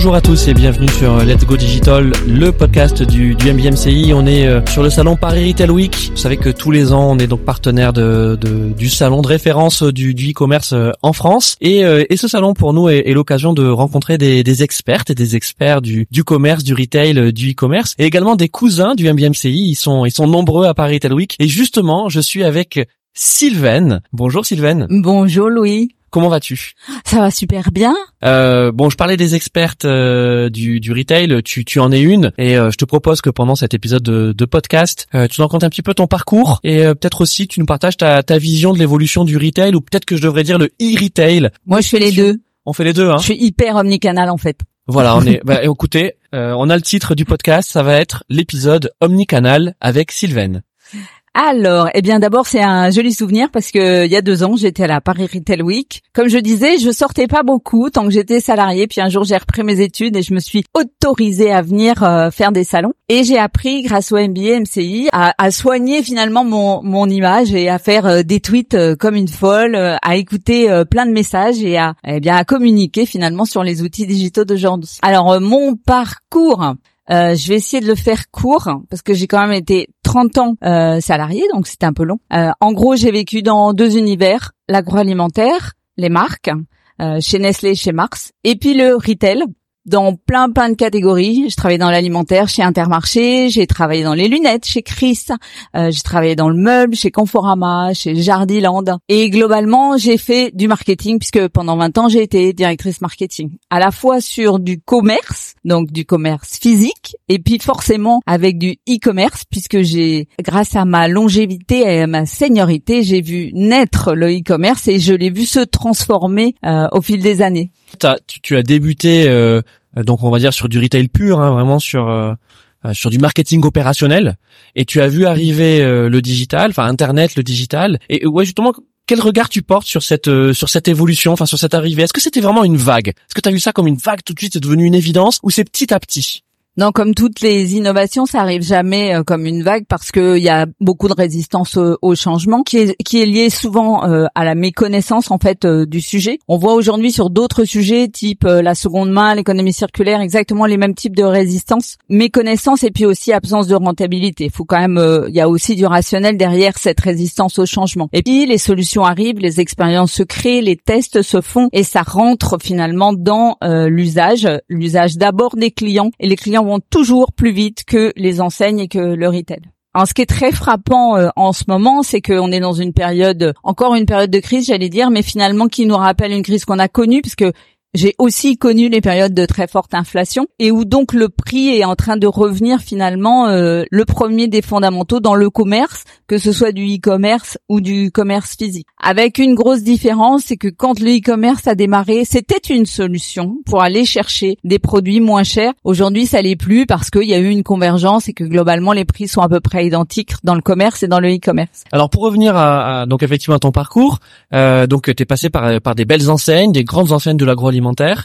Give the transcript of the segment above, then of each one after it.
Bonjour à tous et bienvenue sur Let's Go Digital, le podcast du, du MBMCI. On est euh, sur le salon Paris Retail Week. Vous savez que tous les ans, on est donc partenaire de, de du salon de référence du, du e-commerce euh, en France. Et, euh, et, ce salon, pour nous, est, est l'occasion de rencontrer des, des, expertes et des experts du, du commerce, du retail, du e-commerce, et également des cousins du MBMCI. Ils sont, ils sont nombreux à Paris Retail Week. Et justement, je suis avec Sylvaine. Bonjour Sylvaine. Bonjour Louis. Comment vas-tu? Ça va super bien. Euh, bon, je parlais des expertes euh, du, du retail. Tu, tu en es une, et euh, je te propose que pendant cet épisode de, de podcast, euh, tu nous racontes un petit peu ton parcours et euh, peut-être aussi tu nous partages ta, ta vision de l'évolution du retail, ou peut-être que je devrais dire le e-retail. Moi, je fais les deux. On fait les deux, hein Je suis hyper omnicanal en fait. Voilà, on est. bah, écoutez, on a le titre du podcast. Ça va être l'épisode omnicanal avec Sylvaine. Alors, eh bien d'abord c'est un joli souvenir parce que il y a deux ans j'étais à la Paris Retail Week. Comme je disais, je sortais pas beaucoup tant que j'étais salariée. Puis un jour j'ai repris mes études et je me suis autorisée à venir euh, faire des salons. Et j'ai appris grâce au MBA MCI à, soigner finalement mon, mon image et à faire euh, des tweets euh, comme une folle, à écouter plein de messages et à eh bien à communiquer finalement sur les outils digitaux d'aujourd'hui. Alors mon parcours, euh, je vais essayer de le faire court parce que j'ai quand même été 30 ans euh, salarié, donc c'était un peu long. Euh, en gros, j'ai vécu dans deux univers l'agroalimentaire, les marques, euh, chez Nestlé, chez Mars, et puis le retail, dans plein plein de catégories. Je travaillais dans l'alimentaire chez Intermarché, j'ai travaillé dans les lunettes chez Chris, euh, j'ai travaillé dans le meuble chez Conforama, chez Jardiland et globalement, j'ai fait du marketing puisque pendant 20 ans, j'ai été directrice marketing. À la fois sur du commerce, donc du commerce physique et puis forcément avec du e-commerce puisque j'ai grâce à ma longévité et à ma seniorité, j'ai vu naître le e-commerce et je l'ai vu se transformer euh, au fil des années. Tu, tu, as débuté euh, euh, donc on va dire sur du retail pur, hein, vraiment sur euh, euh, sur du marketing opérationnel. Et tu as vu arriver le digital, enfin Internet, le digital. Et ouais, justement, quel regard tu portes sur cette sur cette évolution, enfin sur cette arrivée? Est-ce que c'était vraiment une vague? Est-ce que tu as vu ça comme une vague tout de suite, c'est devenu une évidence, ou c'est petit à petit? Non, comme toutes les innovations, ça arrive jamais euh, comme une vague parce qu'il y a beaucoup de résistance au, changement qui est, qui est lié souvent euh, à la méconnaissance en fait euh, du sujet. On voit aujourd'hui sur d'autres sujets type la seconde main, l'économie circulaire, exactement les mêmes types de résistance, méconnaissance et puis aussi absence de rentabilité. Il faut quand même, il y a aussi du rationnel derrière cette résistance au changement. Et puis les solutions arrivent, les expériences se créent, les tests se font et ça rentre finalement dans l'usage, l'usage d'abord des clients et les clients vont toujours plus vite que les enseignes et que le retail. Alors, ce qui est très frappant euh, en ce moment, c'est qu'on est dans une période, encore une période de crise, j'allais dire, mais finalement qui nous rappelle une crise qu'on a connue, puisque j'ai aussi connu les périodes de très forte inflation et où donc le prix est en train de revenir finalement euh, le premier des fondamentaux dans le commerce, que ce soit du e-commerce ou du commerce physique. Avec une grosse différence, c'est que quand le e-commerce a démarré, c'était une solution pour aller chercher des produits moins chers. Aujourd'hui, ça l'est plus parce qu'il y a eu une convergence et que globalement les prix sont à peu près identiques dans le commerce et dans le e-commerce. Alors pour revenir à, donc effectivement à ton parcours, euh, donc tu es passé par par des belles enseignes, des grandes enseignes de l'agroalimentaire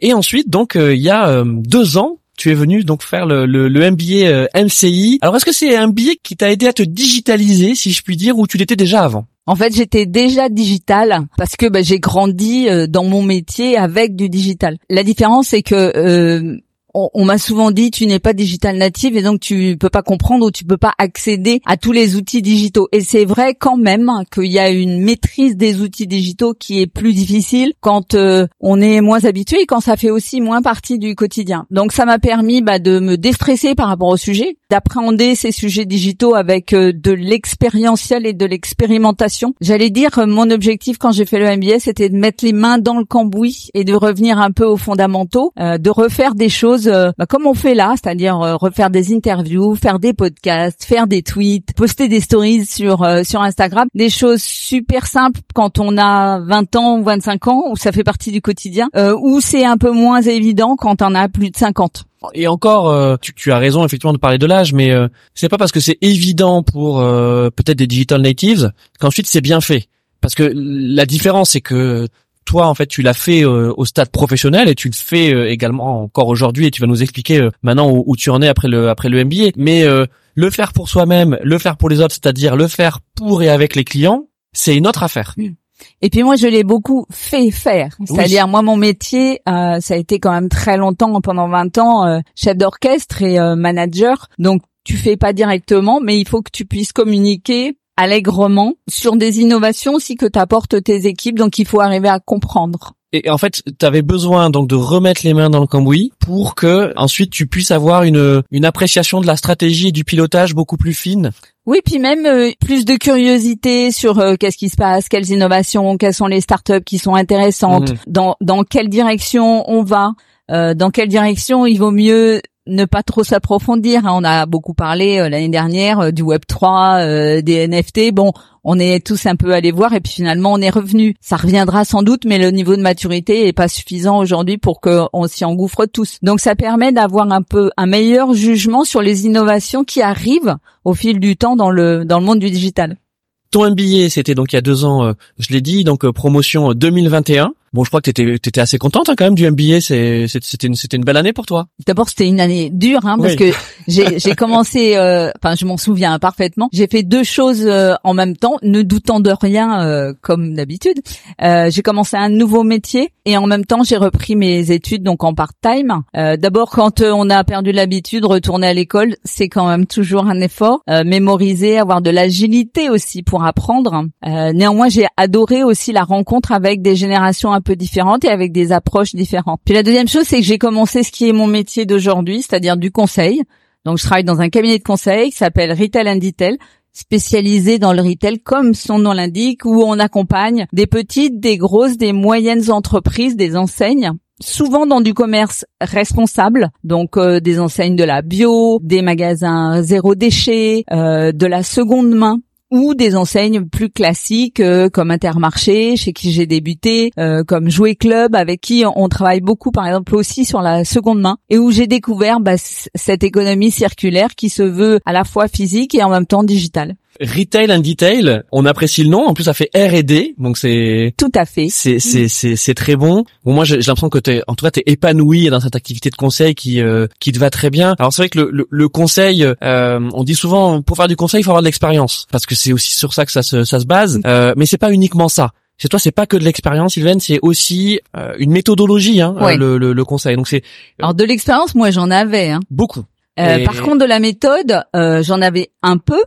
et ensuite, donc, euh, il y a euh, deux ans, tu es venu donc faire le, le, le MBA euh, MCI. Alors, est-ce que c'est un billet qui t'a aidé à te digitaliser, si je puis dire, ou tu l'étais déjà avant? En fait, j'étais déjà digital parce que bah, j'ai grandi dans mon métier avec du digital. La différence, c'est que on, m'a souvent dit tu n'es pas digital native et donc tu peux pas comprendre ou tu peux pas accéder à tous les outils digitaux. Et c'est vrai quand même qu'il y a une maîtrise des outils digitaux qui est plus difficile quand euh, on est moins habitué et quand ça fait aussi moins partie du quotidien. Donc ça m'a permis bah, de me déstresser par rapport au sujet, d'appréhender ces sujets digitaux avec euh, de l'expérientiel et de l'expérimentation. J'allais dire euh, mon objectif quand j'ai fait le MBA, c'était de mettre les mains dans le cambouis et de revenir un peu aux fondamentaux, de refaire des choses euh, bah, comme on fait là, c'est-à-dire euh, refaire des interviews, faire des podcasts, faire des tweets, poster des stories sur euh, sur Instagram, des choses super simples quand on a 20 ans ou 25 ans où ça fait partie du quotidien, ou c'est un peu moins évident quand on a plus de 50. Et encore, tu, tu, as raison effectivement de parler de l'âge, mais c'est pas parce que c'est évident pour peut-être des digital natives qu'ensuite c'est bien fait. Parce que la différence, c'est que toi en fait tu l'as fait euh, au stade professionnel et tu le fais euh, également encore aujourd'hui et tu vas nous expliquer euh, maintenant où, tu en es après le après le MBA mais le faire pour soi-même le faire pour les autres c'est-à-dire le faire pour et avec les clients c'est une autre affaire Et puis moi, je l'ai beaucoup fait faire. C'est-à-dire, moi, mon métier, euh, ça a été quand même très longtemps, pendant 20 ans, euh, chef d'orchestre et euh, manager. Donc, tu fais pas directement, mais il faut que tu puisses communiquer allègrement sur des innovations aussi que t'apportes tes équipes. Donc, il faut arriver à comprendre. Et en fait, tu avais besoin donc de remettre les mains dans le cambouis pour que ensuite tu puisses avoir une une appréciation de la stratégie et du pilotage beaucoup plus fine. Oui, puis même euh, plus de curiosité sur euh, qu'est-ce qui se passe, quelles innovations, quelles sont les startups qui sont intéressantes, mmh. dans dans quelle direction on va, euh, dans quelle direction il vaut mieux ne pas trop s'approfondir. Hein. On a beaucoup parlé l'année dernière du Web 3, des NFT. Bon, on est tous un peu allés voir et puis finalement on est revenu. Ça reviendra sans doute, mais le niveau de maturité est pas suffisant aujourd'hui pour qu'on s'y engouffre tous. Donc ça permet d'avoir un peu un meilleur jugement sur les innovations qui arrivent au fil du temps dans le dans le monde du digital. Ton MBA, c'était donc il y a deux ans, euh, je l'ai dit, donc euh, promotion 2021. Bon, je crois que t'étais étais assez contente hein, quand même du MBA. C'est c'était une c'était une belle année pour toi. D'abord, c'était une année dure hein, parce que j'ai j'ai commencé. Euh, enfin, je m'en souviens parfaitement. J'ai fait deux choses euh, en même temps, ne doutant de rien euh, comme d'habitude. j'ai commencé un nouveau métier et en même temps j'ai repris mes études donc en part-time. D'abord, quand on a perdu l'habitude, retourner à l'école, c'est quand même toujours un effort. mémoriser, avoir de l'agilité aussi pour apprendre. néanmoins, j'ai adoré aussi la rencontre avec des générations un peu différentes et avec des approches différentes. Puis la deuxième chose, c'est que j'ai commencé ce qui est mon métier d'aujourd'hui, c'est-à-dire du conseil. Donc je travaille dans un cabinet de conseil qui s'appelle Retail and Detail spécialisé dans le retail comme son nom l'indique où on accompagne des petites, des grosses, des moyennes entreprises, des enseignes souvent dans du commerce responsable, donc euh, des enseignes de la bio, des magasins zéro déchet, euh, de la seconde main ou des enseignes plus classiques euh, comme Intermarché, chez qui j'ai débuté, euh, comme Jouet Club, avec qui on travaille beaucoup, par exemple aussi sur la seconde main, et où j'ai découvert bah, cette économie circulaire qui se veut à la fois physique et en même temps digitale. Retail and Detail, on apprécie le nom. En plus, ça fait R&D, donc c'est tout à fait. C'est c'est c'est c'est très bon. bon moi, j'ai l'impression que t'es, en tout cas, t'es épanoui dans cette activité de conseil qui euh, qui te va très bien. Alors c'est vrai que le le, conseil, euh, on dit souvent pour faire du conseil, il faut avoir de l'expérience, parce que c'est aussi sur ça que ça se ça se base. Euh, mais c'est pas uniquement ça c'est toi, c'est pas que de l'expérience, Sylvain, c'est aussi euh, une méthodologie, hein, le, le, le, conseil. Donc c'est alors de l'expérience, moi j'en avais, hein. beaucoup. Par contre, de la méthode, j'en avais un peu,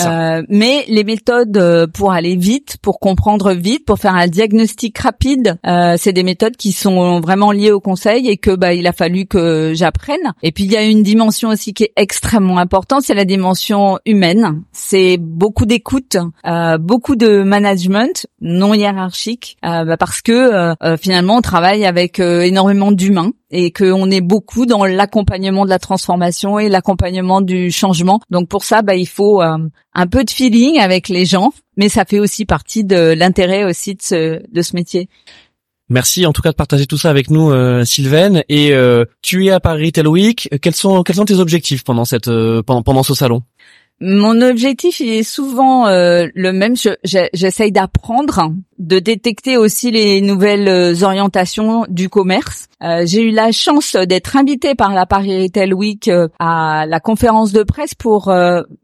Euh, mais les méthodes euh, pour aller vite, pour comprendre vite, pour faire un diagnostic rapide, euh, c'est des méthodes qui sont vraiment liées au conseil et que bah il a fallu que j'apprenne. Et puis il y a une dimension aussi qui est extrêmement importante, c'est la dimension humaine. C'est beaucoup d'écoute, euh, beaucoup de management non hiérarchique, euh, bah, parce que finalement on travaille avec énormément d'humains et qu'on est beaucoup dans l'accompagnement de la transformation et l'accompagnement du changement. Donc pour ça, bah, il faut euh, un peu de feeling avec les gens, mais ça fait aussi partie de l'intérêt aussi de ce, de ce métier. Merci en tout cas de partager tout ça avec nous, euh, Sylvaine. Et euh, tu es à Paris Retail Week. Quels sont quels sont tes objectifs pendant cette euh, pendant, pendant ce salon? Mon objectif il est souvent euh, le même. J'essaye d'apprendre, de détecter aussi les nouvelles euh, orientations du commerce. Euh, J'ai eu la chance d'être invitée par la Paris Retail Week euh, à la conférence de presse pour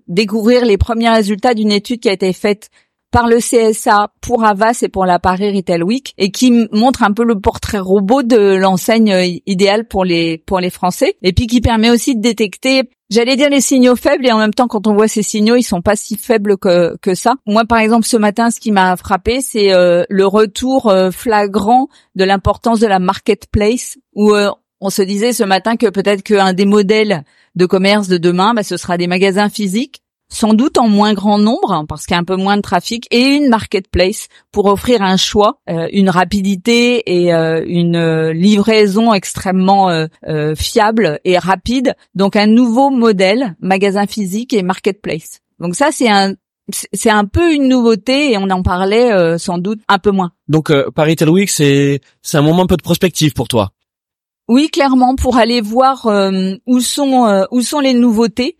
découvrir les premiers résultats d'une étude qui a été faite par le CSA pour Avas et pour la Paris Retail Week et qui montre un peu le portrait robot de l'enseigne idéale pour les pour les Français et puis qui permet aussi de détecter J'allais dire les signaux faibles et en même temps quand on voit ces signaux ils sont pas si faibles que, que ça. Moi par exemple ce matin ce qui m'a frappé c'est euh, le retour euh, flagrant de l'importance de la marketplace où euh, on se disait ce matin que peut-être qu'un des modèles de commerce de demain bah, ce sera des magasins physiques sans doute en moins grand nombre hein, parce qu'il y a un peu moins de trafic et une marketplace pour offrir un choix, euh, une rapidité et euh, une euh, livraison extrêmement fiable et rapide. Donc un nouveau modèle magasin physique et marketplace. Donc ça c'est un c'est un peu une nouveauté et on en parlait sans doute un peu moins. Donc Paris Tel Week c'est c'est un moment un peu de prospective pour toi? Oui, clairement pour aller voir où sont où sont les nouveautés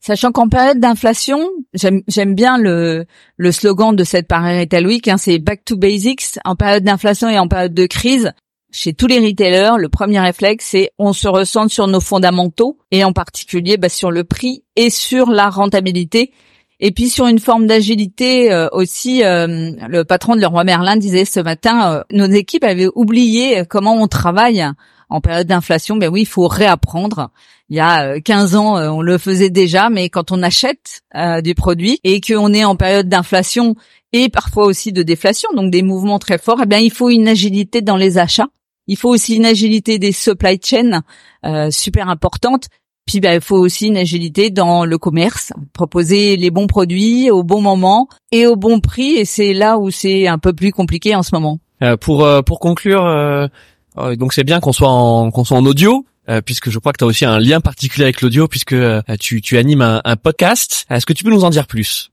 Sachant qu'en période d'inflation, j'aime bien le, slogan de cette Paris Week, hein, c'est Back to Basics. En période d'inflation et en période de crise, chez tous les retailers, le premier réflexe, c'est on se ressent sur nos fondamentaux et en particulier bah, sur le prix et sur la rentabilité. Et puis sur une forme d'agilité euh, aussi, euh, le patron de Leroy Merlin disait ce matin, euh, nos équipes avaient oublié comment on travaille en période d'inflation. Ben oui, il faut réapprendre. Il y a 15 ans, on le faisait déjà, mais quand on achète du produit et qu'on est en période d'inflation et parfois aussi de déflation, donc des mouvements très forts, eh bien il faut une agilité dans les achats. Il faut aussi une agilité des supply chains super importante puis bah, il faut aussi une agilité dans le commerce, proposer les bons produits au bon moment et au bon prix. Et c'est là où c'est un peu plus compliqué en ce moment. Euh, pour euh, pour conclure, euh, donc c'est bien qu'on soit en qu'on soit en audio. puisque je crois que tu as aussi un lien particulier avec l'audio, puisque tu, tu animes un, un podcast. Est-ce que tu peux nous en dire plus?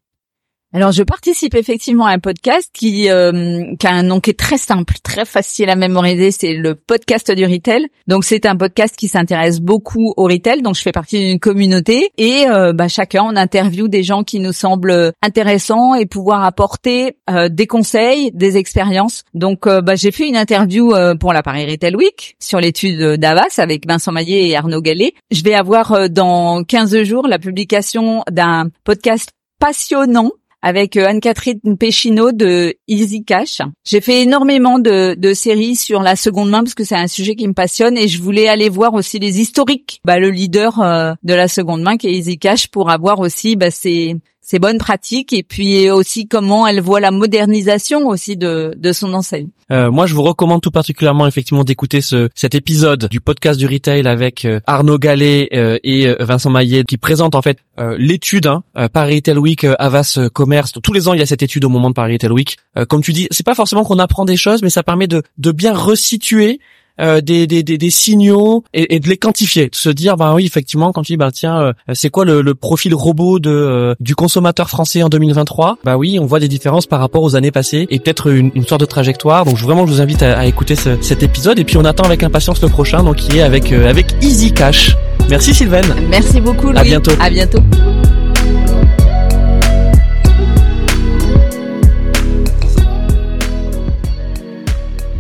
Alors je participe effectivement à un podcast qui, euh, qui a un nom qui est très simple, très facile à mémoriser, c'est le podcast du retail. Donc c'est un podcast qui s'intéresse beaucoup au retail, donc je fais partie d'une communauté et euh, bah, chacun on interview des gens qui nous semblent intéressants et pouvoir apporter euh, des conseils, des expériences. Donc bah, j'ai fait une interview pour la Retail Week sur l'étude d'Avas avec Vincent Maillet et Arnaud Gallet. Je vais avoir dans 15 jours la publication d'un podcast passionnant avec euh, Anne-Catherine Péchineau de Easy Cash. J'ai fait énormément de, de, séries sur la seconde main parce que c'est un sujet qui me passionne et je voulais aller voir aussi les historiques. Bah, le leader euh, de la seconde main qui est Easy Cash pour avoir aussi bah, ses, ses bonnes pratiques et puis aussi comment elle voit la modernisation aussi de, de son enseigne. Euh, moi, je vous recommande tout particulièrement effectivement d'écouter ce, cet épisode du podcast du retail avec euh, Arnaud Gallet euh, et euh, Vincent Maillet qui présente en fait l'étude hein, Paris Retail Week Avas Commerce. Tous les ans, il y a cette étude au moment de Paris Retail Week. comme tu dis, c'est pas forcément qu'on apprend des choses, mais ça permet de, de bien resituer euh, des, des, des, des, signaux et, et, de les quantifier, de se dire bah oui effectivement quand tu dis bah tiens euh, c'est quoi le, le, profil robot de euh, du consommateur français en 2023 bah oui on voit des différences par rapport aux années passées et peut-être une, une sorte de trajectoire donc vraiment je vous invite à, à écouter ce, cet épisode et puis on attend avec impatience le prochain donc qui est avec avec Easy Cash. Merci Sylvaine. Merci beaucoup. Louis. À bientôt. À bientôt.